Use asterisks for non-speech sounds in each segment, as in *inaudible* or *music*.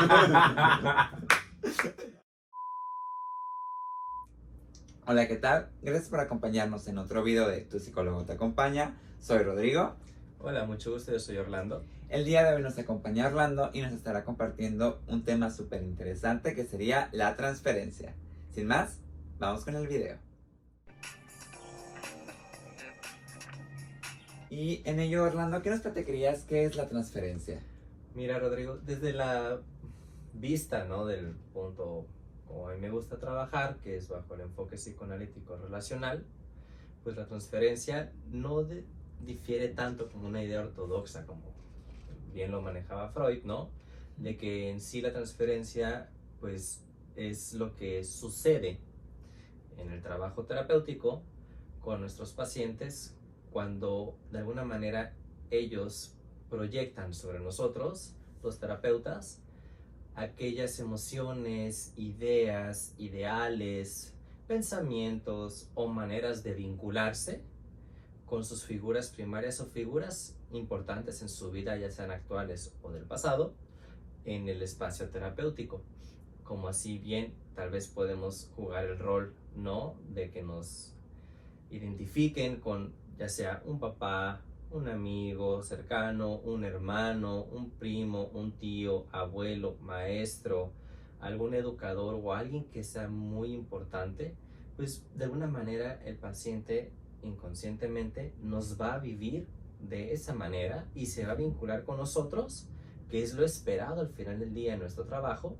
*laughs* Hola, ¿qué tal? Gracias por acompañarnos en otro video de Tu psicólogo te acompaña. Soy Rodrigo. Hola, mucho gusto, yo soy Orlando. El día de hoy nos acompaña Orlando y nos estará compartiendo un tema súper interesante que sería la transferencia. Sin más, vamos con el video. Y en ello, Orlando, ¿qué nos platicarías qué es la transferencia? Mira, Rodrigo, desde la vista, ¿no? Del punto como a mí me gusta trabajar, que es bajo el enfoque psicoanalítico relacional, pues la transferencia no difiere tanto como una idea ortodoxa, como bien lo manejaba Freud, ¿no? De que en sí la transferencia, pues es lo que sucede en el trabajo terapéutico con nuestros pacientes cuando de alguna manera ellos proyectan sobre nosotros, los terapeutas, aquellas emociones, ideas, ideales, pensamientos o maneras de vincularse con sus figuras primarias o figuras importantes en su vida, ya sean actuales o del pasado, en el espacio terapéutico. Como así bien, tal vez podemos jugar el rol, ¿no? De que nos identifiquen con ya sea un papá, un amigo cercano, un hermano, un primo, un tío, abuelo, maestro, algún educador o alguien que sea muy importante, pues de alguna manera el paciente inconscientemente nos va a vivir de esa manera y se va a vincular con nosotros, que es lo esperado al final del día en nuestro trabajo,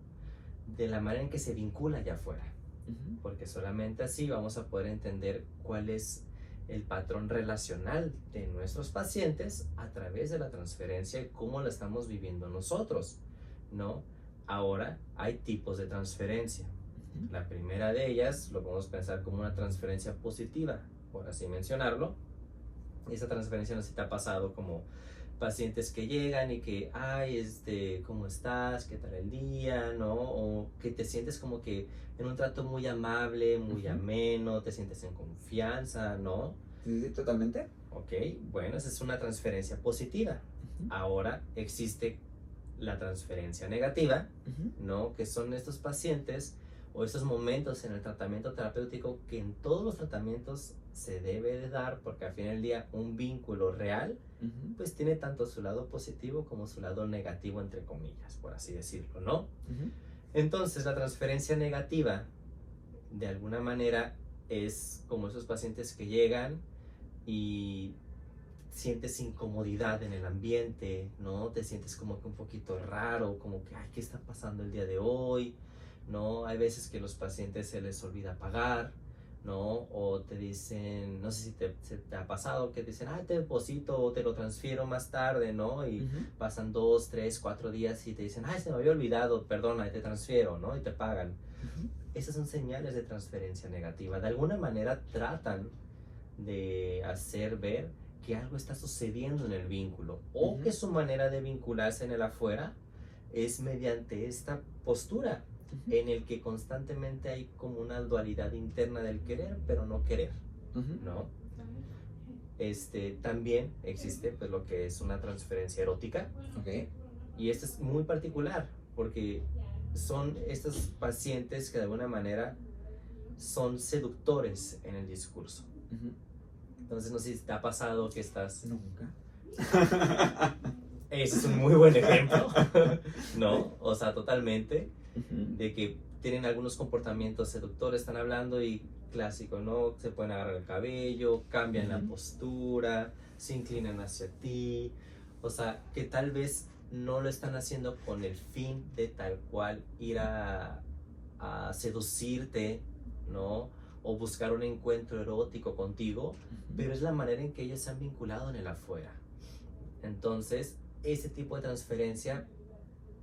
de la manera en que se vincula allá afuera. Porque solamente así vamos a poder entender cuál es el patrón relacional de nuestros pacientes a través de la transferencia y cómo la estamos viviendo nosotros, ¿no? Ahora hay tipos de transferencia. La primera de ellas lo podemos pensar como una transferencia positiva, por así mencionarlo. Esa transferencia no se te ha pasado como pacientes que llegan y que, ay, este, ¿cómo estás? ¿Qué tal el día? ¿No? O que te sientes como que en un trato muy amable, muy ameno, te sientes en confianza, ¿no? Sí, sí, totalmente. Ok, bueno, esa es una transferencia positiva. Ahora existe la transferencia negativa, ¿no? Que son estos pacientes o estos momentos en el tratamiento terapéutico que en todos los tratamientos se debe de dar porque al final del día un vínculo real pues tiene tanto su lado positivo como su lado negativo entre comillas, por así decirlo, ¿no? Entonces la transferencia negativa de alguna manera es como esos pacientes que llegan y sientes incomodidad en el ambiente, ¿no? Te sientes como que un poquito raro, como que, ay, ¿qué está pasando el día de hoy? ¿No? Hay veces que los pacientes se les olvida pagar, ¿no? O te dicen, no sé si te, te ha pasado que te dicen, ay, te deposito o te lo transfiero más tarde, ¿no? Y pasan dos, tres, cuatro días y te dicen, ay, se me había olvidado, perdona, te transfiero, ¿no? Y te pagan. Esas son señales de transferencia negativa. De alguna manera tratan de hacer ver que algo está sucediendo en el vínculo o que su manera de vincularse en el afuera es mediante esta postura en el que constantemente hay como una dualidad interna del querer pero no querer, ¿no? Este, también existe pues lo que es una transferencia erótica y esto es muy particular porque son estos pacientes que de alguna manera son seductores en el discurso. Entonces, no sé si te ha pasado que estás... Nunca. *laughs* Ese es un muy buen ejemplo, *laughs* ¿no? O sea, totalmente, de que tienen algunos comportamientos seductores, están hablando y clásico, ¿no? Se pueden agarrar el cabello, cambian la postura, se inclinan hacia ti, o sea, que tal vez no lo están haciendo con el fin de tal cual ir a, a seducirte, ¿no? o buscar un encuentro erótico contigo, pero es la manera en que ellos se han vinculado en el afuera. Entonces, ese tipo de transferencia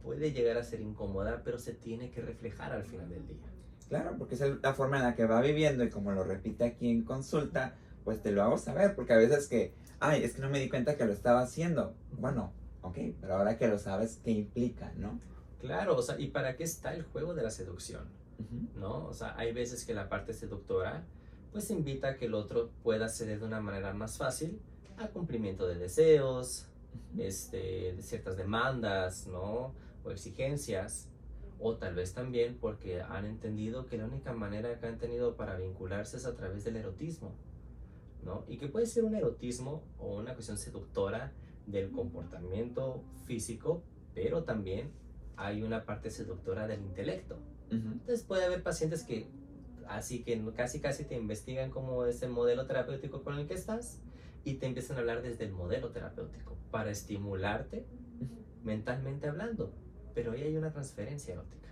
puede llegar a ser incómoda, pero se tiene que reflejar al final del día. Claro, porque es la forma en la que va viviendo y como lo repite aquí en consulta, pues te lo hago saber, porque a veces que, ay, es que no me di cuenta que lo estaba haciendo. Bueno, ok, pero ahora que lo sabes, ¿qué implica, no? Claro, o sea, ¿y para qué está el juego de la seducción? ¿no? O sea, hay veces que la parte seductora pues invita a que el otro pueda ceder de una manera más fácil a cumplimiento de deseos, este, de ciertas demandas, ¿no? O exigencias, o tal vez también porque han entendido que la única manera que han tenido para vincularse es a través del erotismo, ¿no? Y que puede ser un erotismo o una cuestión seductora del comportamiento físico, pero también hay una parte seductora del intelecto. Entonces puede haber pacientes que así que casi casi te investigan cómo es el modelo terapéutico con el que estás y te empiezan a hablar desde el modelo terapéutico para estimularte mentalmente hablando. Pero ahí hay una transferencia erótica.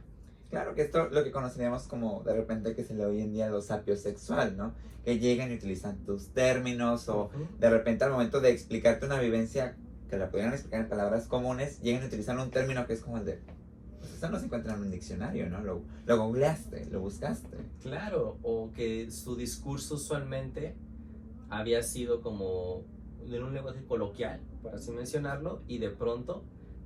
Claro que esto lo que conoceríamos como de repente que se le hoy en día lo sapio sexual, ¿no? Que llegan y utilizan tus términos o de repente al momento de explicarte una vivencia que la pudieran explicar en palabras comunes, llegan a utilizar un término que es como el de pues eso no se encuentra en un diccionario, ¿no? Lo, lo googleaste, lo buscaste. Claro, o que su discurso usualmente había sido como en un lenguaje coloquial, por así mencionarlo, y de pronto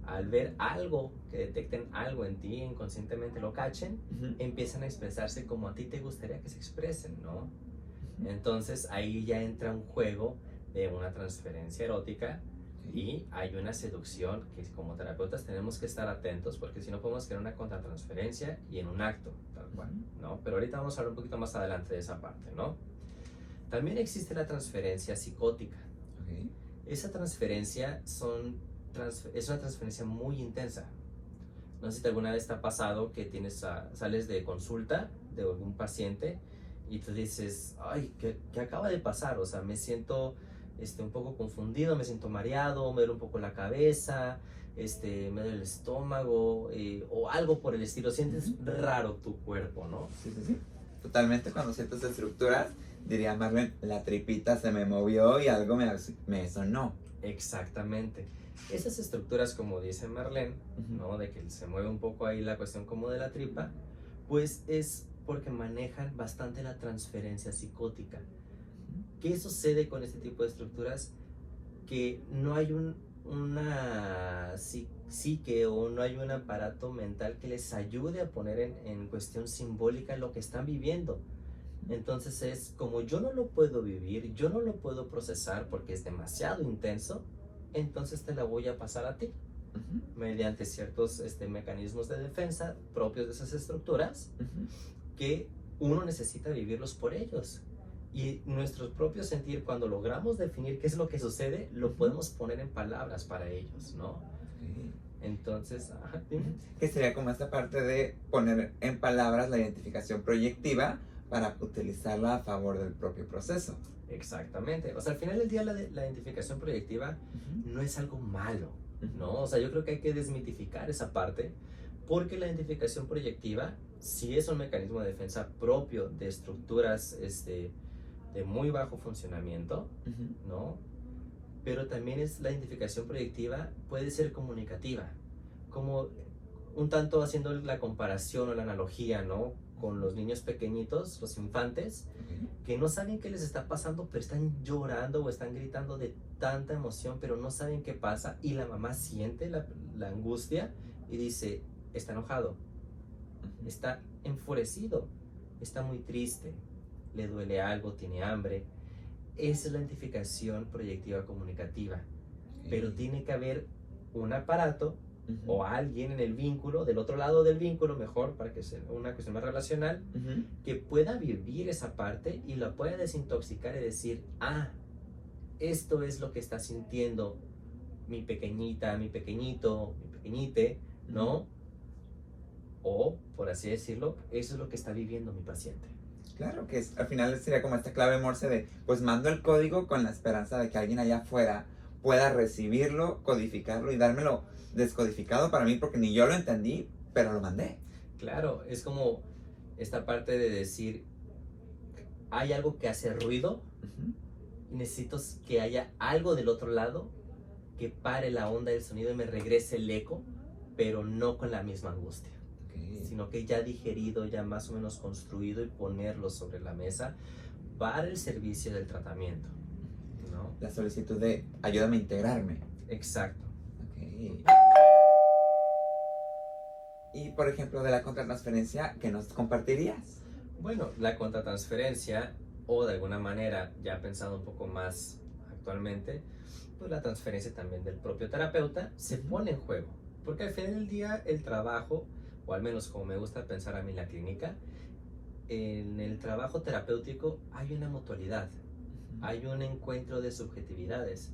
al ver algo, que detecten algo en ti, inconscientemente lo cachen, empiezan a expresarse como a ti te gustaría que se expresen, ¿no? Entonces ahí ya entra un juego de una transferencia erótica y hay una seducción que como terapeutas tenemos que estar atentos porque si no podemos crear una contratransferencia y en un acto, tal cual, ¿no? Pero ahorita vamos a hablar un poquito más adelante de esa parte, ¿no? También existe la transferencia psicótica. Esa transferencia son, es una transferencia muy intensa. No sé si alguna vez te ha pasado que tienes sales de consulta de algún paciente y tú dices, ay, ¿qué, ¿qué, acaba de pasar? O sea, me siento este, un poco confundido, me siento mareado, me duele un poco la cabeza, este, me duele el estómago eh, o algo por el estilo. Sientes raro tu cuerpo, ¿no? Sí, sí, sí. Totalmente cuando sientes estructuras diría Marlene, la tripita se me movió y algo me, me sonó. Exactamente. Esas estructuras, como dice Marlene, ¿no? De que se mueve un poco ahí la cuestión como de la tripa, pues es porque manejan bastante la transferencia psicótica. ¿Qué sucede con este tipo de estructuras? Que no hay un, una psique o no hay un aparato mental que les ayude a poner en, en cuestión simbólica lo que están viviendo entonces es como yo no lo puedo vivir, yo no lo puedo procesar porque es demasiado intenso, entonces te la voy a pasar a ti. mediante ciertos este, mecanismos de defensa propios de esas estructuras que uno necesita vivirlos por ellos. Y nuestro propio sentir, cuando logramos definir qué es lo que sucede, lo podemos poner en palabras para ellos, ¿no? Entonces, Que sería como esta parte de poner en palabras la identificación proyectiva para utilizarla a favor del propio proceso. Exactamente. O sea, al final del día la, la identificación proyectiva no es algo malo, ¿no? O sea, yo creo que hay que desmitificar esa parte porque la identificación proyectiva sí es un mecanismo de defensa propio de estructuras este, de muy bajo funcionamiento, ¿no? Pero también es la identificación proyectiva puede ser comunicativa, como un tanto haciendo la comparación o la analogía, ¿no? Con los niños pequeñitos, los infantes, que no saben qué les está pasando, pero están llorando o están gritando de tanta emoción, pero no saben qué pasa y la mamá siente la, la angustia y dice, está enojado, está enfurecido, está muy triste, le duele algo, tiene hambre. Esa es la identificación proyectiva comunicativa, pero tiene que haber un aparato o alguien en el vínculo, del otro lado del vínculo, mejor, para que sea una cuestión más relacional, que pueda vivir esa parte y la pueda desintoxicar y decir, ah, esto es lo que está sintiendo mi pequeñita, mi pequeñito, mi pequeñite, ¿no? O, por así decirlo, eso es lo que está viviendo mi paciente. Claro, que al final sería como esta clave morse de, pues mando el código con la esperanza de que alguien allá afuera pueda recibirlo, codificarlo y dármelo descodificado para mí porque ni yo lo entendí, pero lo mandé. Claro, es como esta parte de decir, hay algo que hace ruido y necesito que haya algo del otro lado que pare la onda del sonido y me regrese el eco, pero no con la misma angustia. Sino que ya digerido, ya más o menos construido y ponerlo sobre la mesa para el servicio del tratamiento. ¿no? La solicitud de ayúdame a integrarme. Exacto. Y por ejemplo, de la contratransferencia, ¿qué nos compartirías? Bueno, la contratransferencia, o de alguna manera, ya pensado un poco más actualmente, pues la transferencia también del propio terapeuta se pone en juego. Porque al final del día el trabajo, o al menos como me gusta pensar a mí en la clínica, en el trabajo terapéutico hay una mutualidad, hay un encuentro de subjetividades.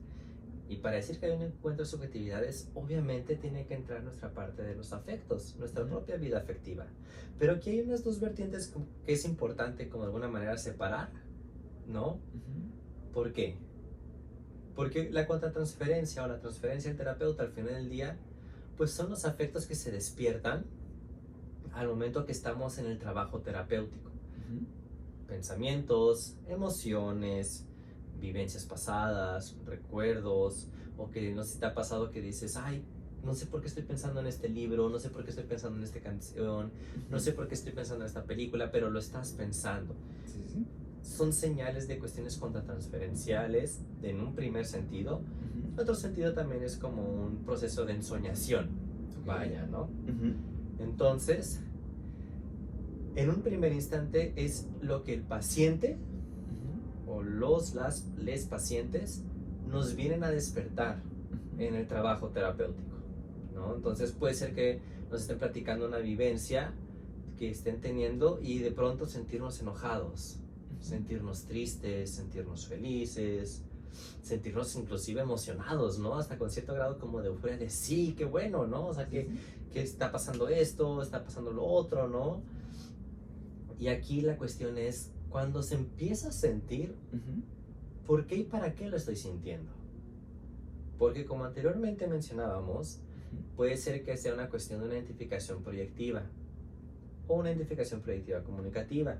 Y para decir que hay un encuentro de subjetividades, obviamente tiene que entrar nuestra parte de los afectos, nuestra propia vida afectiva. Pero aquí hay unas dos vertientes que es importante como de alguna manera separar, ¿no? ¿Por qué? Porque la contratransferencia o la transferencia del terapeuta al final del día, pues son los afectos que se despiertan al momento que estamos en el trabajo terapéutico. Pensamientos, emociones, vivencias pasadas, recuerdos, o que no sé si te ha pasado que dices, ay, no sé por qué estoy pensando en este libro, no sé por qué estoy pensando en esta canción, no sé por qué estoy pensando en esta película, pero lo estás pensando. Son señales de cuestiones contratransferenciales en un primer sentido. Otro sentido también es como un proceso de ensoñación. Vaya, ¿no? Entonces, en un primer instante es lo que el paciente los, las, les pacientes nos vienen a despertar en el trabajo terapéutico, ¿no? Entonces puede ser que nos estén platicando una vivencia que estén teniendo y de pronto sentirnos enojados, sentirnos tristes, sentirnos felices, sentirnos inclusive emocionados, ¿no? Hasta con cierto grado como de euforia de sí, qué bueno, ¿no? O sea, que, que está pasando esto, está pasando lo otro, ¿no? Y aquí la cuestión es cuando se empieza a sentir, ¿por qué y para qué lo estoy sintiendo? Porque como anteriormente mencionábamos, puede ser que sea una cuestión de una identificación proyectiva o una identificación proyectiva comunicativa.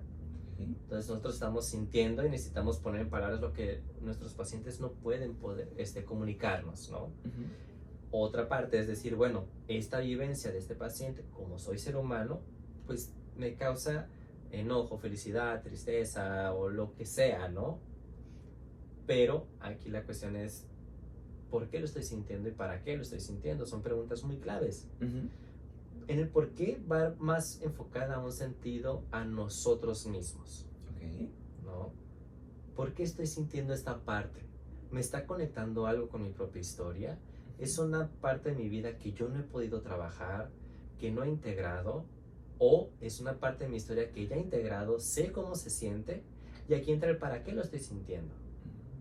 Entonces nosotros estamos sintiendo y necesitamos poner en palabras lo que nuestros pacientes no pueden poder este, comunicarnos, ¿no? Otra parte es decir, bueno, esta vivencia de este paciente, como soy ser humano, pues me causa enojo, felicidad, tristeza o lo que sea, ¿no? Pero aquí la cuestión es, ¿por qué lo estoy sintiendo y para qué lo estoy sintiendo? Son preguntas muy claves. En el por qué va más enfocada a un sentido a nosotros mismos. ¿No? ¿Por qué estoy sintiendo esta parte? ¿Me está conectando algo con mi propia historia? ¿Es una parte de mi vida que yo no he podido trabajar, que no he integrado? O es una parte de mi historia que ya he integrado, sé cómo se siente y aquí entra el para qué lo estoy sintiendo.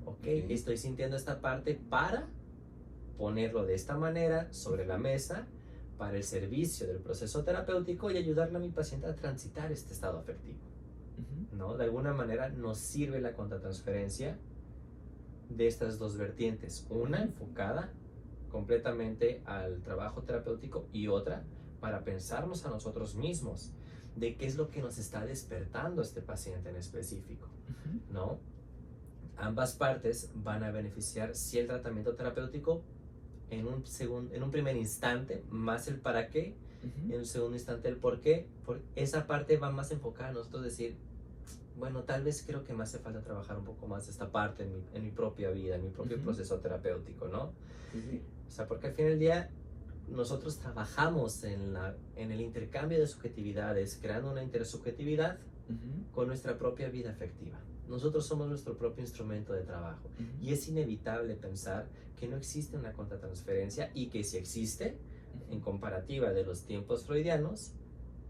¿Ok? Estoy sintiendo esta parte para ponerlo de esta manera sobre la mesa para el servicio del proceso terapéutico y ayudarle a mi paciente a transitar este estado afectivo. ¿No? De alguna manera nos sirve la contratransferencia de estas dos vertientes. Una enfocada completamente al trabajo terapéutico y otra para pensarnos a nosotros mismos de qué es lo que nos está despertando este paciente en específico, ¿no? Ambas partes van a beneficiar si el tratamiento terapéutico en un, segundo, en un primer instante, más el para qué, en un segundo instante el por qué, por esa parte va más enfocada a nosotros decir, bueno, tal vez creo que me hace falta trabajar un poco más esta parte en mi, en mi propia vida, en mi propio proceso terapéutico, ¿no? O sea, porque al fin del día nosotros trabajamos en, la, en el intercambio de subjetividades, creando una intersubjetividad con nuestra propia vida afectiva. Nosotros somos nuestro propio instrumento de trabajo. Y es inevitable pensar que no existe una contratransferencia y que si existe, en comparativa de los tiempos freudianos,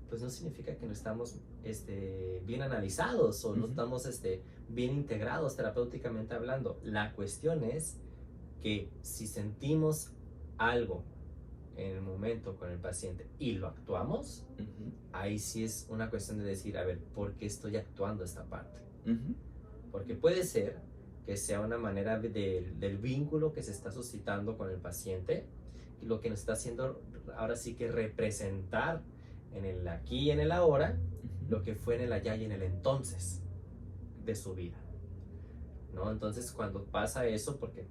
pues no significa que no estamos este, bien analizados o no estamos este, bien integrados terapéuticamente hablando. La cuestión es que si sentimos algo en el momento con el paciente y lo actuamos, ahí sí es una cuestión de decir, a ver, ¿por qué estoy actuando esta parte? Porque puede ser que sea una manera del vínculo que se está suscitando con el paciente, lo que nos está haciendo ahora sí que representar en el aquí y en el ahora lo que fue en el allá y en el entonces de su vida. ¿No? Entonces cuando pasa eso, porque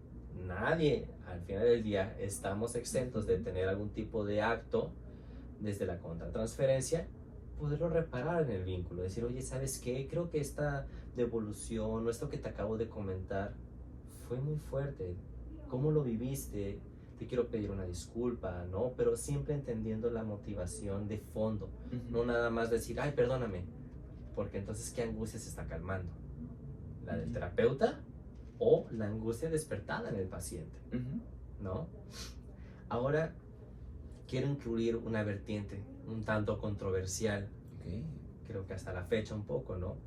nadie al final del día estamos exentos de tener algún tipo de acto desde la contratransferencia, poderlo reparar en el vínculo, decir, oye, ¿sabes qué? Creo que esta devolución o esto que te acabo de comentar fue muy fuerte. ¿Cómo lo viviste? Te quiero pedir una disculpa, ¿no? Pero siempre entendiendo la motivación de fondo, no nada más decir, ay, perdóname, porque entonces, ¿qué angustia se está calmando? ¿La del terapeuta o la angustia despertada en el paciente, ¿no? Ahora, quiero incluir una vertiente un tanto controversial. Creo que hasta la fecha un poco, ¿no?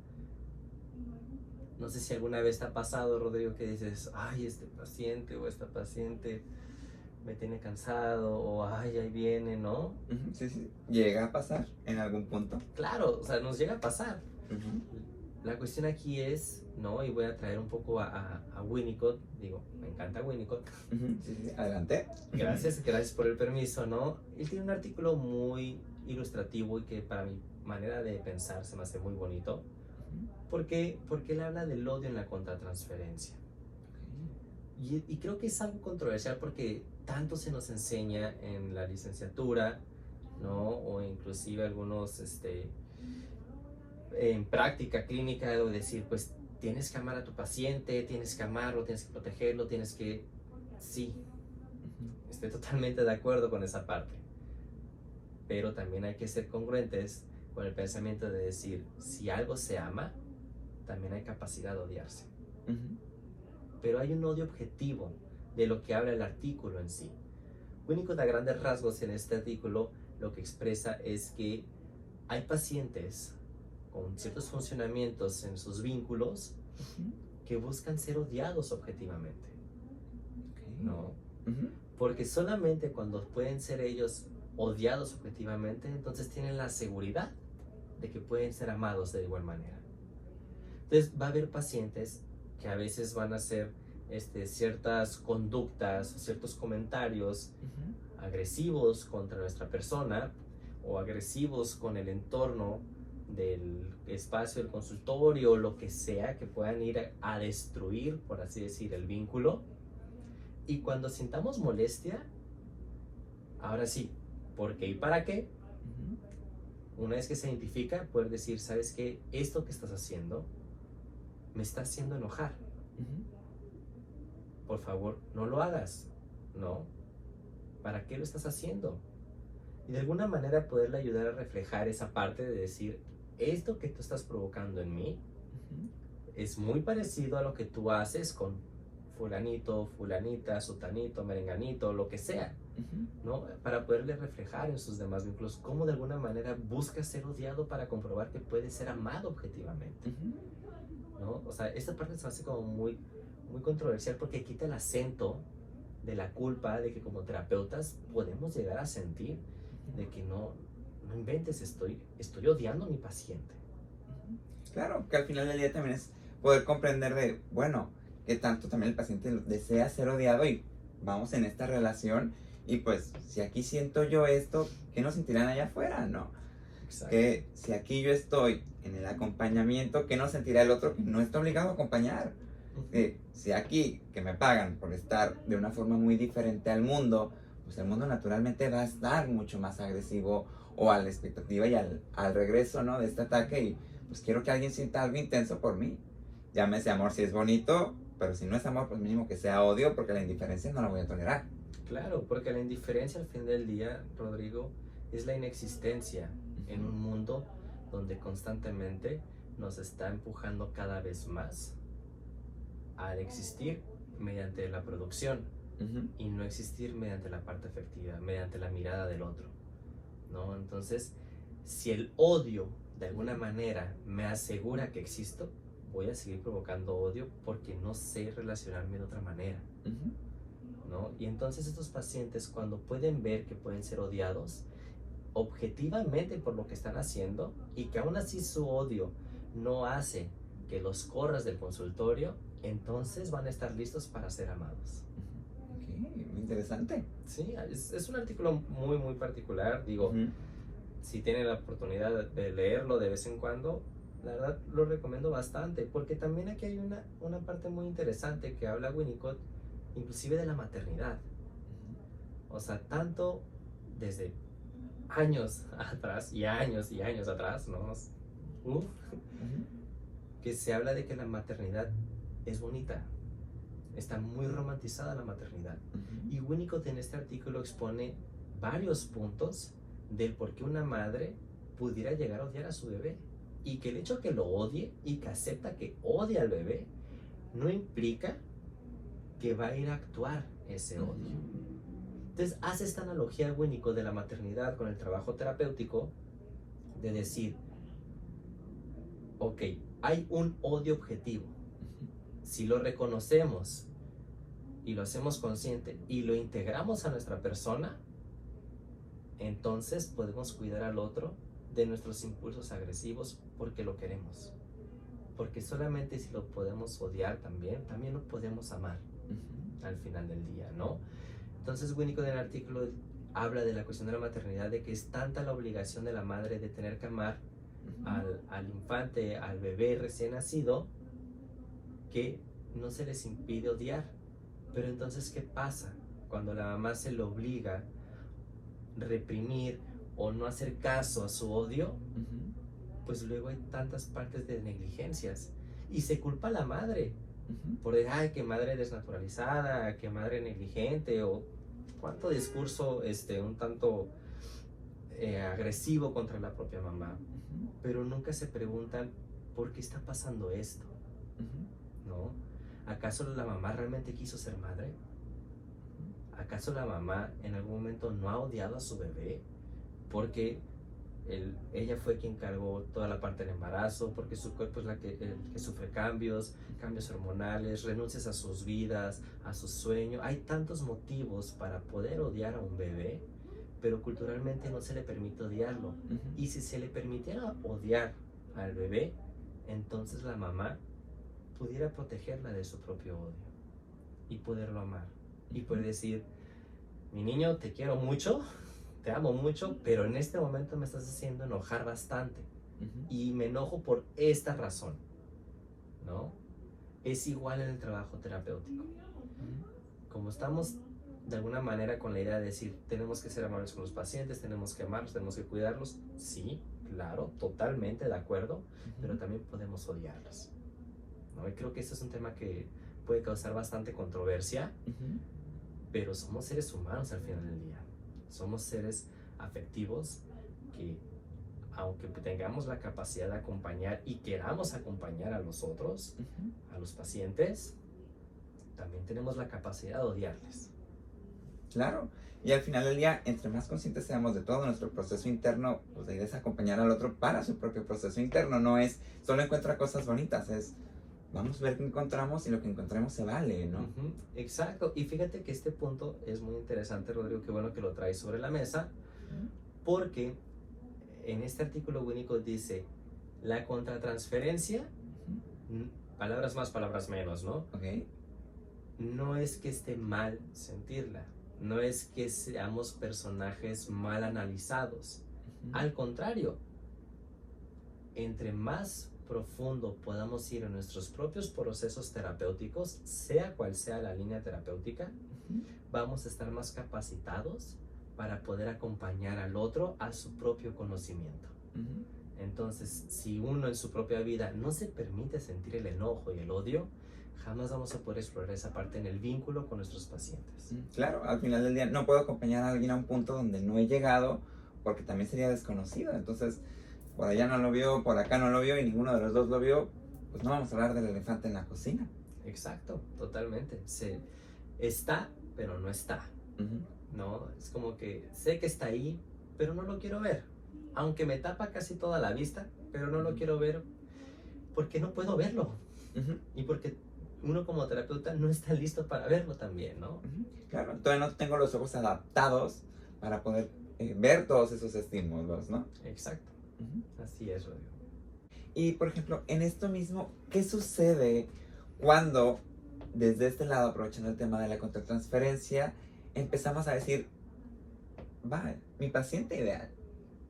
No sé si alguna vez te ha pasado, Rodrigo, que dices, ay, este paciente o esta paciente me tiene cansado, o ay, ahí viene, ¿no? Sí, sí. Llega a pasar en algún punto. Claro, o sea, nos llega a pasar. Ujú, La cuestión aquí es, ¿no? Y voy a traer un poco a, a, a Winnicott, digo, me encanta Winnicott. ujú, Sí, sí. Adelante. Gracias, gracias por el permiso, ¿no? Él tiene un artículo muy ilustrativo y que para mi manera de pensar se me hace muy bonito. Ujú, Porque, porque él habla del odio en la contratransferencia. Y, y creo que es algo controversial porque tanto se nos enseña en la licenciatura, ¿no? O inclusive algunos, este, en práctica clínica, de decir, pues tienes que amar a tu paciente, tienes que amarlo, tienes que protegerlo, tienes que... Sí, estoy totalmente de acuerdo con esa parte. Pero también hay que ser congruentes con el pensamiento de decir, si algo se ama, también hay capacidad de odiarse ujú, pero hay un odio objetivo de lo que habla el artículo en sí. Winnicott a grandes rasgos en este artículo lo que expresa es que hay pacientes con ciertos funcionamientos en sus vínculos que buscan ser odiados objetivamente. ¿no? Porque solamente cuando pueden ser ellos odiados objetivamente, entonces tienen la seguridad de que pueden ser amados de igual manera. Entonces va a haber pacientes que a veces van a hacer este, ciertas conductas, ciertos comentarios agresivos contra nuestra persona o agresivos con el entorno del espacio del consultorio, lo que sea, que puedan ir a, a destruir, por así decir, el vínculo. Y cuando sintamos molestia, ahora sí, ¿por qué y para qué? Una vez que se identifica, poder decir, ¿sabes qué? Esto que estás haciendo me está haciendo enojar. Por favor, no lo hagas. No. ¿Para qué lo estás haciendo? Y de alguna manera poderle ayudar a reflejar esa parte de decir, esto que tú estás provocando en mí es muy parecido a lo que tú haces con fulanito, fulanita, sutanito, merenganito, lo que sea, ¿no? Para poderle reflejar en sus demás vínculos cómo de alguna manera busca ser odiado para comprobar que puede ser amado objetivamente, ujú. ¿no? O sea, esta parte se hace como muy, muy controversial porque quita el acento de la culpa de que como terapeutas podemos llegar a sentir de que no, no inventes, estoy, estoy odiando a mi paciente. Claro, que al final del día también es poder comprender de, bueno, que tanto también el paciente desea ser odiado y vamos en esta relación y pues si aquí siento yo esto, ¿qué no sentirán allá afuera? No, que si aquí yo estoy en el acompañamiento, ¿qué no sentirá el otro que no está obligado a acompañar? Que si aquí que me pagan por estar de una forma muy diferente al mundo, pues el mundo naturalmente va a estar mucho más agresivo o a la expectativa y al, al regreso, ¿no? De este ataque y pues quiero que alguien sienta algo intenso por mí. Llámese amor si es bonito, pero si no es amor, pues mínimo que sea odio porque la indiferencia no la voy a tolerar. Claro, porque la indiferencia al fin del día, Rodrigo, es la inexistencia en un mundo donde constantemente nos está empujando cada vez más al existir mediante la producción y no existir mediante la parte efectiva, mediante la mirada del otro. ¿No? Entonces, si el odio de alguna manera me asegura que existo, voy a seguir provocando odio porque no sé relacionarme de otra manera. ¿no? Y entonces estos pacientes cuando pueden ver que pueden ser odiados objetivamente por lo que están haciendo y que aún así su odio no hace que los corras del consultorio, entonces van a estar listos para ser amados. Interesante. Sí, es, es un artículo muy, muy particular. Digo, Ujú, si tienen la oportunidad de leerlo de vez en cuando, la verdad lo recomiendo bastante, porque también aquí hay una, una parte muy interesante que habla Winnicott, inclusive de la maternidad. O sea, tanto desde años *laughs* atrás y años y años atrás, ¿no? Uf, que se habla de que la maternidad es bonita. Está muy romantizada la maternidad. Y Winnicott en este artículo expone varios puntos del por qué una madre pudiera llegar a odiar a su bebé. Y que el hecho que lo odie y que acepta que odia al bebé no implica que va a ir a actuar ese odio. Entonces, hace esta analogía, Winnico, de la maternidad con el trabajo terapéutico, de decir, ok, hay un odio objetivo. Si lo reconocemos y lo hacemos consciente y lo integramos a nuestra persona, entonces podemos cuidar al otro de nuestros impulsos agresivos porque lo queremos. Porque solamente si lo podemos odiar también, también lo podemos amar al final del día, ¿no? Entonces Winnicott en el artículo habla de la cuestión de la maternidad, de que es tanta la obligación de la madre de tener que amar al, al, infante, al bebé recién nacido, que no se les impide odiar. Pero entonces, ¿qué pasa cuando la mamá se lo obliga a reprimir o no hacer caso a su odio? Pues luego hay tantas partes de negligencias y se culpa a la madre por decir, ay, qué madre desnaturalizada, qué madre negligente, o cuánto discurso este, un tanto eh, agresivo contra la propia mamá. Pero nunca se preguntan, ¿por qué está pasando esto? ¿No? ¿Acaso la mamá realmente quiso ser madre? ¿Acaso la mamá en algún momento no ha odiado a su bebé? Porque ella fue quien cargó toda la parte del embarazo, porque su cuerpo es la que, que, sufre cambios, cambios hormonales, renuncias a sus vidas, a su sueño. Hay tantos motivos para poder odiar a un bebé, pero culturalmente no se le permite odiarlo. Y si se le permitiera odiar al bebé, entonces la mamá pudiera protegerla de su propio odio y poderlo amar. Y poder decir, mi niño, te quiero mucho, te amo mucho, pero en este momento me estás haciendo enojar bastante. Y me enojo por esta razón. ¿No? Es igual en el trabajo terapéutico. Como estamos de alguna manera con la idea de decir, tenemos que ser amables con los pacientes, tenemos que amarlos, tenemos que cuidarlos, sí, claro, totalmente de acuerdo, pero también podemos odiarlos. ¿No? Y creo que este es un tema que puede causar bastante controversia, pero somos seres humanos al final del día. Somos seres afectivos que aunque tengamos la capacidad de acompañar y queramos acompañar a los otros, a los pacientes, también tenemos la capacidad de odiarles. Claro, y al final del día, entre más conscientes seamos de todo nuestro proceso interno, pues la idea es acompañar al otro para su propio proceso interno, no es solo encuentra cosas bonitas, es vamos a ver qué encontramos y lo que encontremos se vale, ¿no? Exacto. Y fíjate que este punto es muy interesante, Rodrigo, qué bueno que lo traes sobre la mesa, porque en este artículo único dice, la contratransferencia, palabras más, palabras menos, ¿no? Ok. No es que esté mal sentirla, no es que seamos personajes mal analizados. Al contrario, entre más profundo podamos ir en nuestros propios procesos terapéuticos, sea cual sea la línea terapéutica, vamos a estar más capacitados para poder acompañar al otro a su propio conocimiento. Entonces, si uno en su propia vida no se permite sentir el enojo y el odio, jamás vamos a poder explorar esa parte en el vínculo con nuestros pacientes. Claro, al final del día no puedo acompañar a alguien a un punto donde no he llegado porque también sería desconocido. Entonces, por allá no lo vio, por acá no lo vio y ninguno de los dos lo vio, pues no vamos a hablar del elefante en la cocina. Exacto, totalmente. Se está, pero no está. ¿No? Es como que sé que está ahí, pero no lo quiero ver. Aunque me tapa casi toda la vista, pero no lo quiero ver porque no puedo verlo. Y porque uno como terapeuta no está listo para verlo también, ¿no? Claro, todavía no tengo los ojos adaptados para poder eh, ver todos esos estímulos, ¿no? Exacto. Así es, Rodrigo. Y por ejemplo, en esto mismo, ¿qué sucede cuando desde este lado, aprovechando el tema de la contratransferencia, empezamos a decir, va, mi paciente ideal,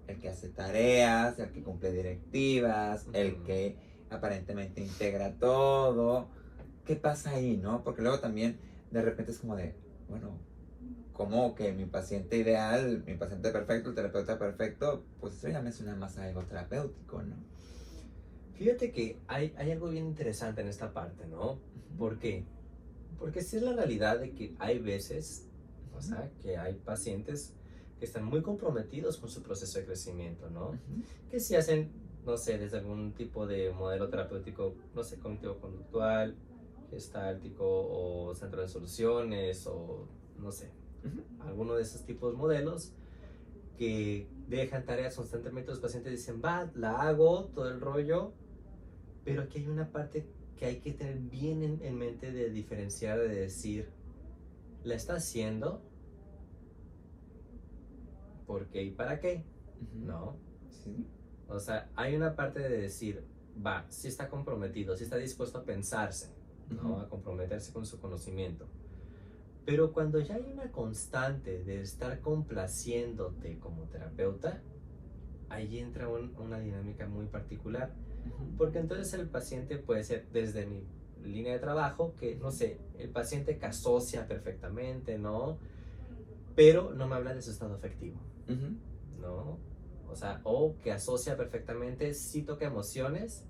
el que hace tareas, el que cumple directivas, el que aparentemente integra todo, ¿qué pasa ahí, no? Porque luego también de repente es como de, bueno, como que mi paciente ideal, mi paciente perfecto, el terapeuta perfecto, pues eso ya me suena más a algo terapéutico, ¿no? Fíjate que hay, hay algo bien interesante en esta parte, ¿no? ¿Por qué? Porque sí es la realidad de que hay veces, o sea, que hay pacientes que están muy comprometidos con su proceso de crecimiento, ¿no? Que si hacen, no sé, desde algún tipo de modelo terapéutico, no sé, cognitivo-conductual, gestáltico o centro de soluciones o, no sé, alguno de esos tipos modelos que dejan tareas constantemente, los pacientes dicen, va, la hago, todo el rollo, pero aquí hay una parte que hay que tener bien en, mente de diferenciar, de decir, ¿la está haciendo? ¿Por qué y para qué? ¿No? Sí. O sea, hay una parte de decir, va, si está comprometido, si está dispuesto a pensarse, ¿no? A comprometerse con su conocimiento. Pero cuando ya hay una constante de estar complaciéndote como terapeuta, ahí entra una dinámica muy particular. Porque entonces el paciente puede ser desde mi línea de trabajo, que no sé, el paciente que asocia perfectamente, ¿no? Pero no me habla de su estado afectivo, ¿no? O sea, o que asocia perfectamente, sí toca emociones,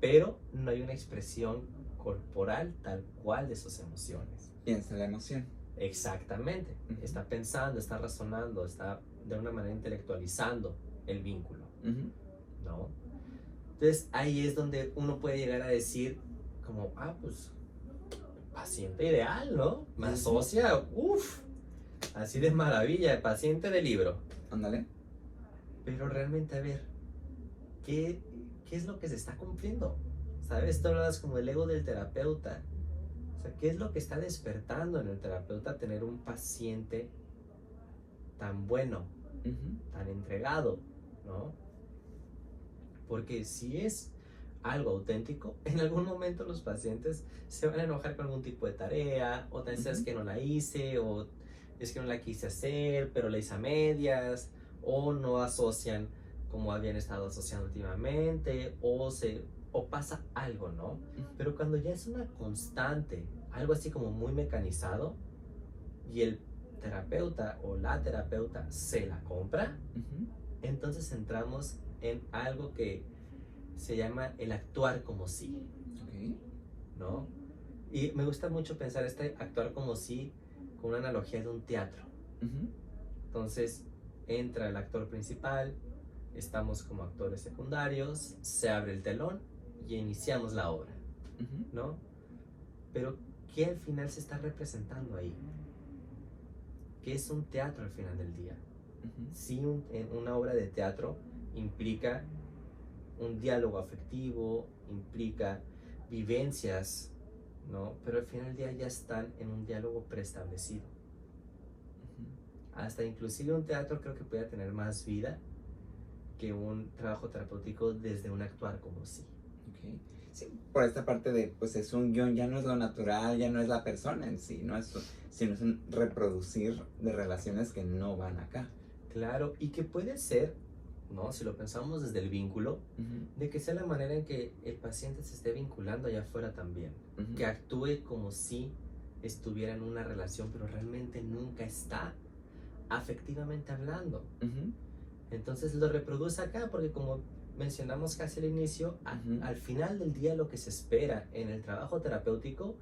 pero no hay una expresión corporal tal cual de sus emociones. Piensa la emoción. Exactamente. Está pensando, está razonando, está de una manera intelectualizando el vínculo. ¿No? Entonces ahí es donde uno puede llegar a decir como, ah, pues, paciente ideal, ¿no? Me asocia, uff, así de maravilla, paciente de libro. Ándale. Pero realmente, a ver, ¿qué, ¿qué es lo que se está cumpliendo? ¿Sabes? Esto hablas como el ego del terapeuta. O sea, ¿qué es lo que está despertando en el terapeuta tener un paciente tan bueno, tan entregado, ¿no? Porque si es algo auténtico, *laughs* en algún momento los pacientes se van a enojar con algún tipo de tarea, o tal vez es que no la hice, o es que no la quise hacer, pero la hice a medias, o no asocian como habían estado asociando últimamente, o se o pasa algo, ¿no? Pero cuando ya es una constante, algo así como muy mecanizado, y el terapeuta o la terapeuta se la compra, entonces entramos en algo que se llama el actuar como sí. ¿No? Y me gusta mucho pensar este actuar como sí con una analogía de un teatro. Entonces entra el actor principal, estamos como actores secundarios, se abre el telón y iniciamos la obra, ¿no? Pero, ¿qué al final se está representando ahí? ¿Qué es un teatro al final del día? Si una obra de teatro implica un diálogo afectivo, implica vivencias, ¿no? Pero al final del día ya están en un diálogo preestablecido. Hasta inclusive un teatro creo que puede tener más vida que un trabajo terapéutico desde un actuar como sí. Sí, por esta parte de, pues es un guion, ya no es lo natural, ya no es la persona en sí, no es, sino es un reproducir de relaciones que no van acá. Claro, y que puede ser, ¿no? Si lo pensamos desde el vínculo, de que sea la manera en que el paciente se esté vinculando allá afuera también, que actúe como si estuviera en una relación, pero realmente nunca está afectivamente hablando. Entonces lo reproduce acá, porque como mencionamos casi al inicio, al final del día lo que se espera en el trabajo terapéutico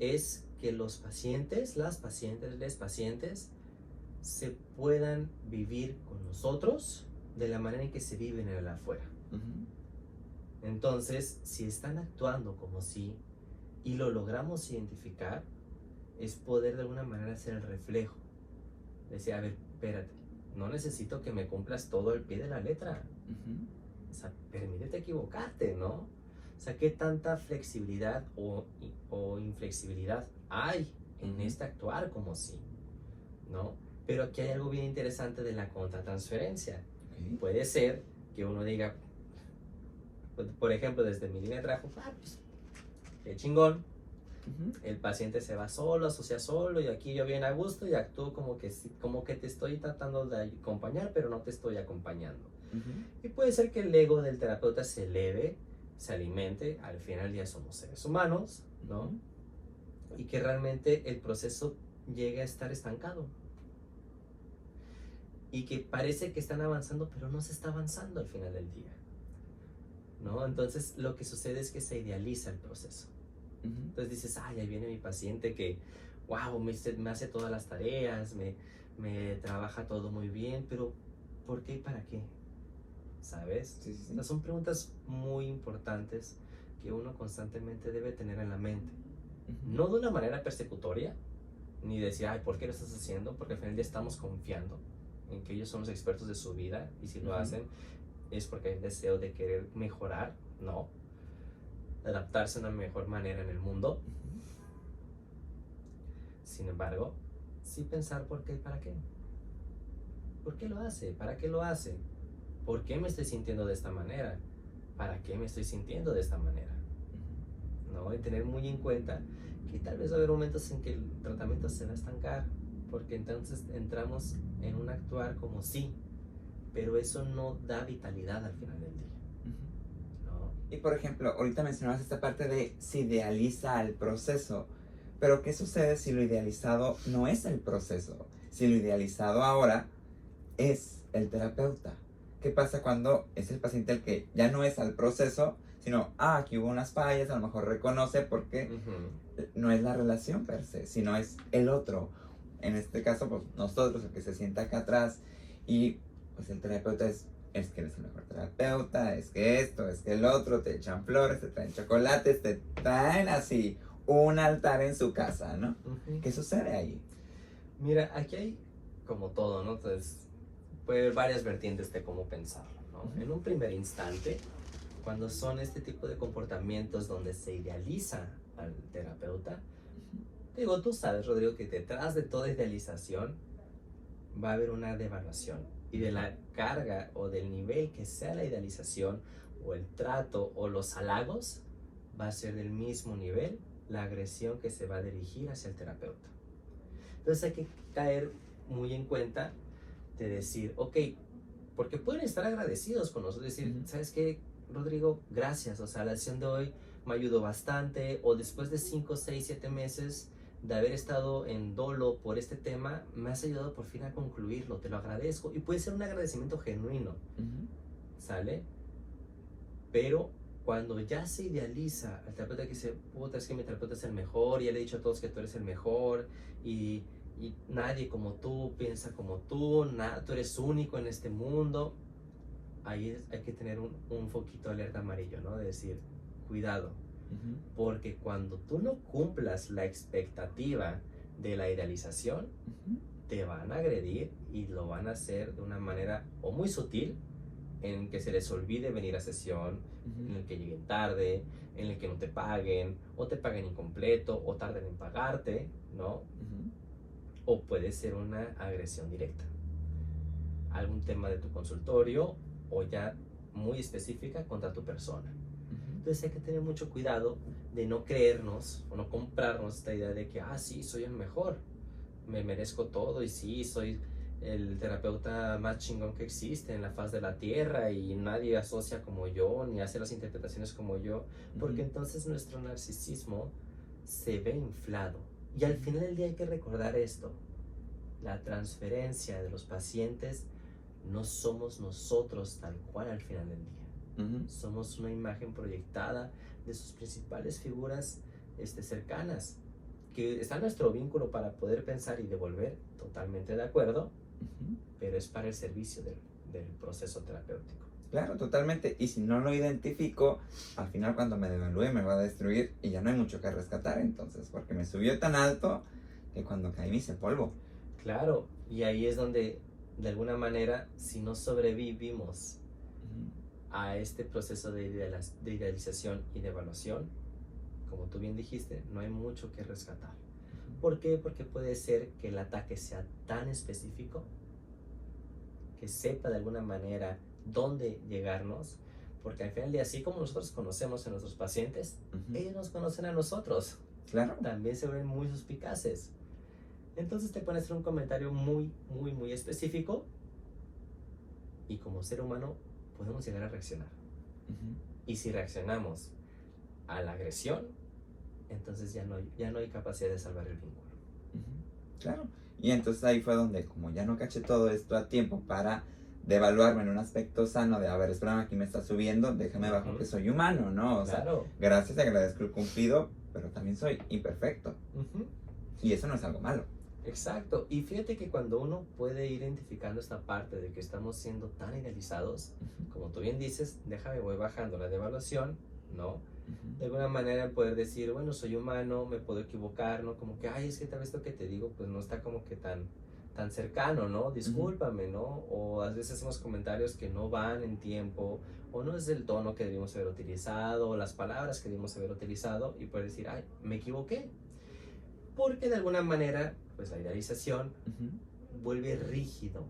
es que los pacientes, las pacientes, los pacientes, se puedan vivir con nosotros de la manera en que se viven en el afuera. Entonces, si están actuando como si y lo logramos identificar, es poder de alguna manera hacer el reflejo. Decir, a ver, espérate, no necesito que me cumplas todo al pie de la letra. O sea, permítete equivocarte, ¿no? O sea, ¿qué tanta flexibilidad o, o inflexibilidad hay en este actuar como sí? ¿No? Pero aquí hay algo bien interesante de la contratransferencia. Puede ser que uno diga, pues, por ejemplo, desde mi línea de trabajo, ah, pues, qué chingón. El paciente se va solo, asocia solo y aquí yo bien a gusto y actúo como que, como que te estoy tratando de acompañar, pero no te estoy acompañando. Y puede ser que el ego del terapeuta se eleve, se alimente, al final ya somos seres humanos, ¿no? Y que realmente el proceso llegue a estar estancado. Y que parece que están avanzando, pero no se está avanzando al final del día. ¿No? Entonces lo que sucede es que se idealiza el proceso. Entonces dices, ay, ahí viene mi paciente que, wow, me, me hace todas las tareas, me, me trabaja todo muy bien, pero ¿por qué y para qué? ¿Sabes? son preguntas muy importantes que uno constantemente debe tener en la mente. No de una manera persecutoria, ni decir, ay, ¿por qué lo estás haciendo? Porque al final ya estamos confiando en que ellos son los expertos de su vida y si lo hacen es porque hay un deseo de querer mejorar, ¿no? Adaptarse de una mejor manera en el mundo. Sin embargo, sí pensar por qué y para qué. ¿Por qué lo hace? ¿Para qué lo hace? ¿Por qué me estoy sintiendo de esta manera? ¿Para qué me estoy sintiendo de esta manera? ¿no? Y tener muy en cuenta que tal vez va a haber momentos en que el tratamiento se va a estancar, porque entonces entramos en un actuar como sí, pero eso no da vitalidad al final del día. Y por ejemplo, ahorita mencionabas esta parte de se idealiza el proceso, pero ¿qué sucede si lo idealizado no es el proceso? Si lo idealizado ahora es el terapeuta. ¿Qué pasa cuando es el paciente el que ya no es al proceso, sino, ah, aquí hubo unas fallas, a lo mejor reconoce porque Ujú. no es la relación per se, sino es el otro. En este caso, pues nosotros, el que se sienta acá atrás y pues el terapeuta es, es que eres el mejor terapeuta, es que esto, es que el otro, te echan flores, te traen chocolates, te traen así un altar en su casa, ¿no? ¿Qué sucede ahí? Mira, aquí hay como todo, ¿no? Entonces, puede haber varias vertientes de cómo pensarlo, ¿no? En un primer instante, cuando son este tipo de comportamientos donde se idealiza al terapeuta, digo, tú sabes, Rodrigo, que detrás de toda idealización va a haber una devaluación y de la carga o del nivel que sea la idealización o el trato o los halagos, va a ser del mismo nivel la agresión que se va a dirigir hacia el terapeuta. Entonces hay que caer muy en cuenta de decir, ok, porque pueden estar agradecidos con nosotros, decir, Ujú. ¿sabes qué, Rodrigo? Gracias, o sea, la sesión de hoy me ayudó bastante, o después de 5, 6, 7 meses de haber estado en dolo por este tema, me has ayudado por fin a concluirlo, te lo agradezco, y puede ser un agradecimiento genuino, Ujú. ¿sale? Pero cuando ya se idealiza al terapeuta que dice, puta, es que mi terapeuta es el mejor, y ya le he dicho a todos que tú eres el mejor, y, y nadie como tú piensa como tú, tú eres único en este mundo, ahí hay que tener un, un foquito de alerta amarillo, ¿no? De decir, cuidado, Ujú. porque cuando tú no cumplas la expectativa de la idealización, Ujú. te van a agredir y lo van a hacer de una manera o muy sutil, en que se les olvide venir a sesión, en Ujú. el que lleguen tarde, en el que no te paguen, o te paguen incompleto, o tarden en pagarte, ¿no? O puede ser una agresión directa. Algún tema de tu consultorio o ya muy específica contra tu persona. Entonces hay que tener mucho cuidado de no creernos o no comprarnos esta idea de que, ah, sí, soy el mejor, me merezco todo y sí, soy el terapeuta más chingón que existe en la faz de la tierra y nadie asocia como yo ni hace las interpretaciones como yo, porque entonces nuestro narcisismo se ve inflado. Y al final del día hay que recordar esto, la transferencia de los pacientes no somos nosotros tal cual al final del día. Somos una imagen proyectada de sus principales figuras este, cercanas, que está nuestro vínculo para poder pensar y devolver, totalmente de acuerdo, pero es para el servicio del, del proceso terapéutico. Claro, totalmente. Y si no lo identifico, al final cuando me devalúe me va a destruir y ya no hay mucho que rescatar entonces, porque me subió tan alto que cuando caí me hice polvo. Claro, y ahí es donde, de alguna manera, si no sobrevivimos a este proceso de idealización y de evaluación, como tú bien dijiste, no hay mucho que rescatar. ¿Por qué? Porque puede ser que el ataque sea tan específico que sepa de alguna manera dónde llegarnos, porque al final de así como nosotros conocemos a nuestros pacientes, Ujú. ellos nos conocen a nosotros, Claro. también se ven muy suspicaces. Entonces te pueden hacer un comentario muy, muy, muy específico y como ser humano podemos llegar a reaccionar. Ujú. Y si reaccionamos a la agresión, entonces ya no, ya no hay capacidad de salvar el vínculo. Ujú, Claro. Y entonces ahí fue donde, como ya no caché todo esto a tiempo para devaluarme en un aspecto sano de, a ver, espérame, aquí me está subiendo, déjame bajo que soy humano, ¿no? O sea, claro. gracias, agradezco el cumplido, pero también soy imperfecto. Y eso no es algo malo. Exacto. Y fíjate que cuando uno puede ir identificando esta parte de que estamos siendo tan idealizados, como tú bien dices, déjame, voy bajando la devaluación, ¿no? de alguna manera poder decir, bueno, soy humano, me puedo equivocar, ¿no? Como que, ay, es que tal vez lo que te digo, pues no está como que tan, tan cercano, ¿no? Discúlpame, ¿no? O a veces hacemos comentarios que no van en tiempo, o no es el tono que debimos haber utilizado, o las palabras que debimos haber utilizado, y poder decir, ay, me equivoqué. Porque de alguna manera, pues la idealización vuelve rígido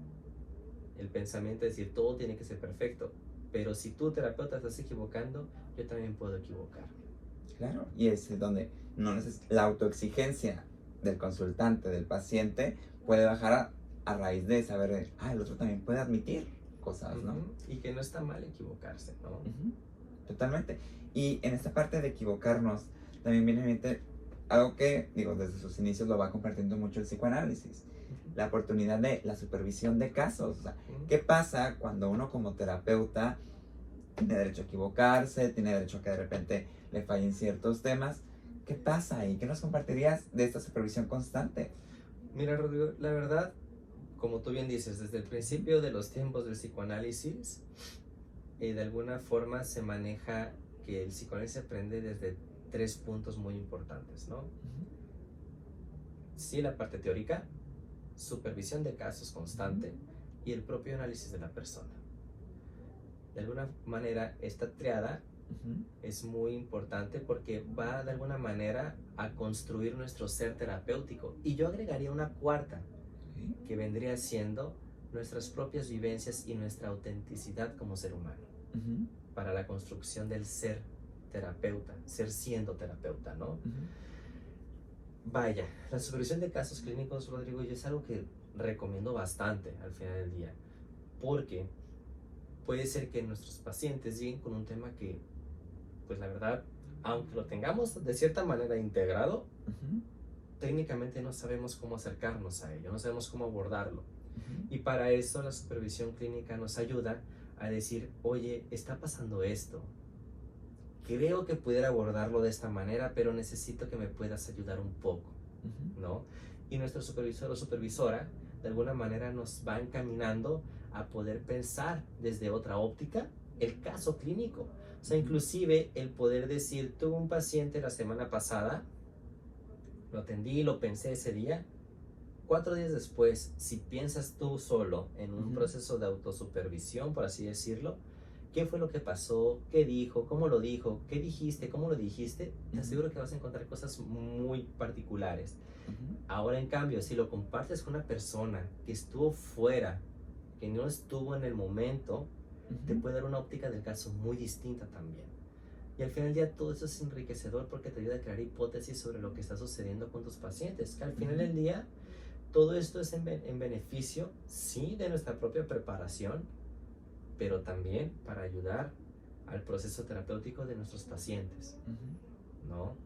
el pensamiento de decir, todo tiene que ser perfecto. Pero si tú, terapeuta, estás equivocando, yo también puedo equivocarme. Claro, y es donde no la autoexigencia del consultante, del paciente, puede bajar a, raíz de saber, ah, el otro también puede admitir cosas, ¿no? Y que no está mal equivocarse, ¿no? Totalmente. Y en esta parte de equivocarnos, también viene a mente algo que, digo, desde sus inicios lo va compartiendo mucho el psicoanálisis, la oportunidad de la supervisión de casos. O sea, ¿qué pasa cuando uno como terapeuta tiene derecho a equivocarse, tiene derecho a que de repente le fallen ciertos temas? ¿Qué pasa ahí? ¿Qué nos compartirías de esta supervisión constante? Mira, Rodrigo, la verdad, como tú bien dices, desde el principio de los tiempos del psicoanálisis, eh, de alguna forma se maneja que el psicoanálisis aprende desde tres puntos muy importantes, ¿no? Sí, la parte teórica, supervisión de casos constante y el propio análisis de la persona. De alguna manera, esta triada es muy importante porque va de alguna manera a construir nuestro ser terapéutico. Y yo agregaría una cuarta, que vendría siendo nuestras propias vivencias y nuestra autenticidad como ser humano, para la construcción del ser terapeuta, ser siendo terapeuta, ¿no? Vaya, la supervisión de casos clínicos, Rodrigo, yo es algo que recomiendo bastante al final del día, porque puede ser que nuestros pacientes lleguen con un tema que, pues la verdad, aunque lo tengamos de cierta manera integrado, técnicamente no sabemos cómo acercarnos a ello, no sabemos cómo abordarlo. Y para eso la supervisión clínica nos ayuda a decir, oye, está pasando esto, creo que pudiera abordarlo de esta manera, pero necesito que me puedas ayudar un poco, ¿no? Y nuestro supervisor o supervisora de alguna manera nos va encaminando a poder pensar desde otra óptica el caso clínico. O sea, inclusive el poder decir, tuve un paciente la semana pasada, lo atendí, lo pensé ese día, cuatro días después, si piensas tú solo en un proceso de autosupervisión, por así decirlo, qué fue lo que pasó, qué dijo, cómo lo dijo, qué dijiste, cómo lo dijiste, te aseguro que vas a encontrar cosas muy particulares. Ahora, en cambio, si lo compartes con una persona que estuvo fuera, que no estuvo en el momento, te puede dar una óptica del caso muy distinta también. Y al final del día todo eso es enriquecedor porque te ayuda a crear hipótesis sobre lo que está sucediendo con tus pacientes. Que al final del día todo esto es en, en beneficio, sí, de nuestra propia preparación, pero también para ayudar al proceso terapéutico de nuestros pacientes, ¿no?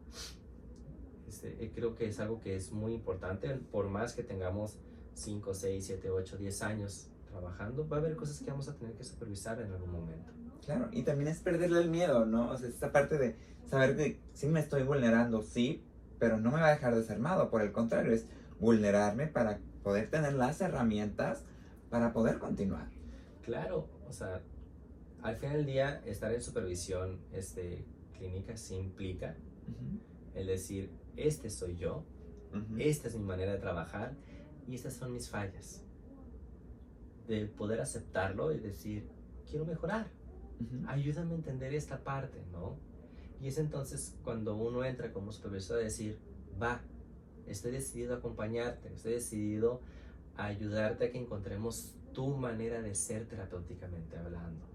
Este, eh, creo que es algo que es muy importante, por más que tengamos 5, 6, 7, 8, 10 años trabajando, va a haber cosas que vamos a tener que supervisar en algún momento. Claro, y también es perderle el miedo, ¿no? O sea, esta parte de saber que sí me estoy vulnerando, sí, pero no me va a dejar desarmado, por el contrario, es vulnerarme para poder tener las herramientas para poder continuar. Claro, o sea, al final del día, estar en supervisión este, clínica sí implica el decir, este soy yo, esta es mi manera de trabajar y estas son mis fallas. De poder aceptarlo y decir, quiero mejorar, ayúdame a entender esta parte, ¿no? Y es entonces cuando uno entra como supervisor a decir, va, estoy decidido a acompañarte, estoy decidido a ayudarte a que encontremos tu manera de ser terapéuticamente hablando.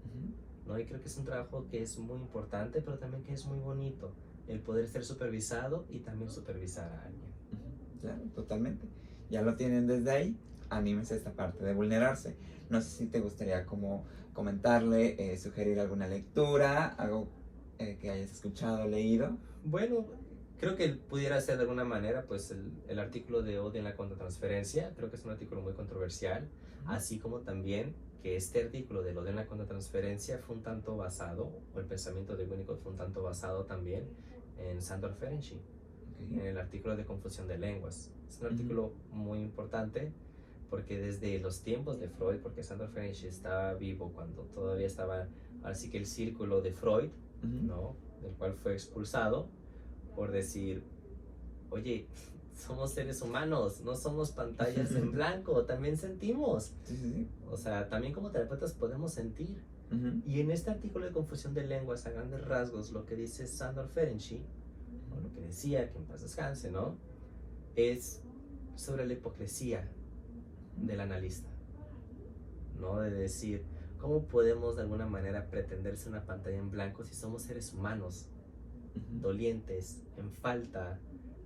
¿no? Y creo que es un trabajo que es muy importante, pero también que es muy bonito, el poder ser supervisado y también supervisar a alguien. Claro, totalmente. Ya lo tienen desde ahí, anímense a esta parte de vulnerarse. No sé si te gustaría como comentarle, eh, sugerir alguna lectura, algo eh, que hayas escuchado, leído. Bueno, creo que pudiera ser de alguna manera pues el, el artículo de odio en la contratransferencia, creo que es un artículo muy controversial así como también que este artículo de lo de la contratransferencia fue un tanto basado, o el pensamiento de Winnicott fue un tanto basado también en Sandor Ferenczi, en el artículo de confusión de lenguas. Es un artículo muy importante porque desde los tiempos de Freud, porque Sandor Ferenczi estaba vivo cuando todavía estaba, así que el círculo de Freud, ¿no? del cual fue expulsado por decir, oye, *laughs* somos seres humanos, no somos pantallas en *laughs* blanco, también sentimos. Sí, sí, sí. O sea, también como terapeutas podemos sentir. Ujú. Y en este artículo de confusión de lenguas a grandes rasgos, lo que dice Sandor Ferenczi, o lo que decía, que en paz descanse, ¿no? Es sobre la hipocresía del analista, ¿no? De decir, ¿cómo podemos de alguna manera pretender ser una pantalla en blanco si somos seres humanos, dolientes, en falta,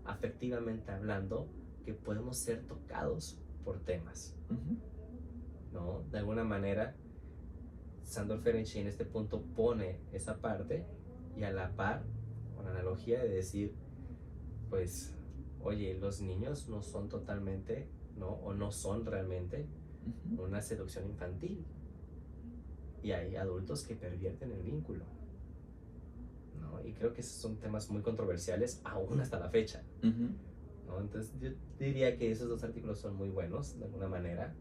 afectivamente hablando, que podemos ser tocados por temas? ¿no? De alguna manera, Sandor Ferenczi en este punto pone esa parte y a la par, con analogía de decir, pues, oye, los niños no son totalmente, ¿no? O no son realmente una seducción infantil. Y hay adultos que pervierten el vínculo. ¿no? Y creo que esos son temas muy controversiales aún hasta la fecha. ¿no? Entonces yo diría que esos dos artículos son muy buenos de alguna manera,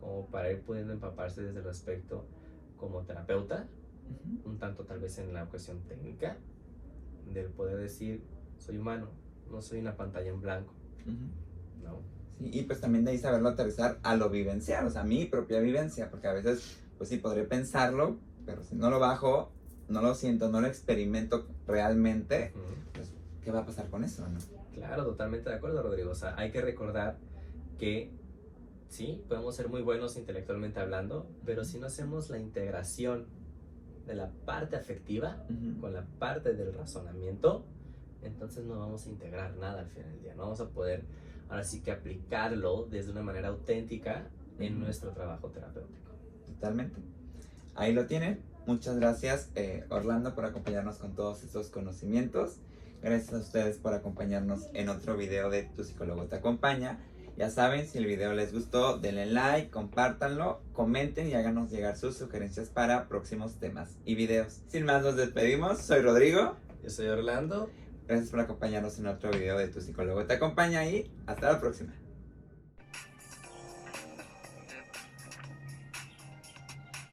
como para ir pudiendo empaparse desde el aspecto como terapeuta, un tanto tal vez en la cuestión técnica, del poder decir, soy humano, no soy una pantalla en blanco. ¿no? Sí, y pues también de ahí saberlo aterrizar a lo vivencial, o sea, a mi propia vivencia, porque a veces, pues sí, podré pensarlo, pero si no lo bajo, no lo siento, no lo experimento realmente, pues, ¿qué va a pasar con eso, no? Claro, totalmente de acuerdo, Rodrigo. O sea, hay que recordar que sí, podemos ser muy buenos intelectualmente hablando, pero si no hacemos la integración de la parte afectiva, con la parte del razonamiento, entonces no vamos a integrar nada al final del día. No vamos a poder, ahora sí que aplicarlo desde una manera auténtica en nuestro trabajo terapéutico. Totalmente. Ahí lo tienen. Muchas gracias, eh, Orlando, por acompañarnos con todos estos conocimientos. Gracias a ustedes por acompañarnos en otro video de Tu psicólogo te acompaña. Ya saben, si el video les gustó, denle like, compártanlo, comenten y háganos llegar sus sugerencias para próximos temas y videos. Sin más, nos despedimos. Soy Rodrigo. Yo soy Orlando. Gracias por acompañarnos en otro video de Tu psicólogo te acompaña y hasta la próxima.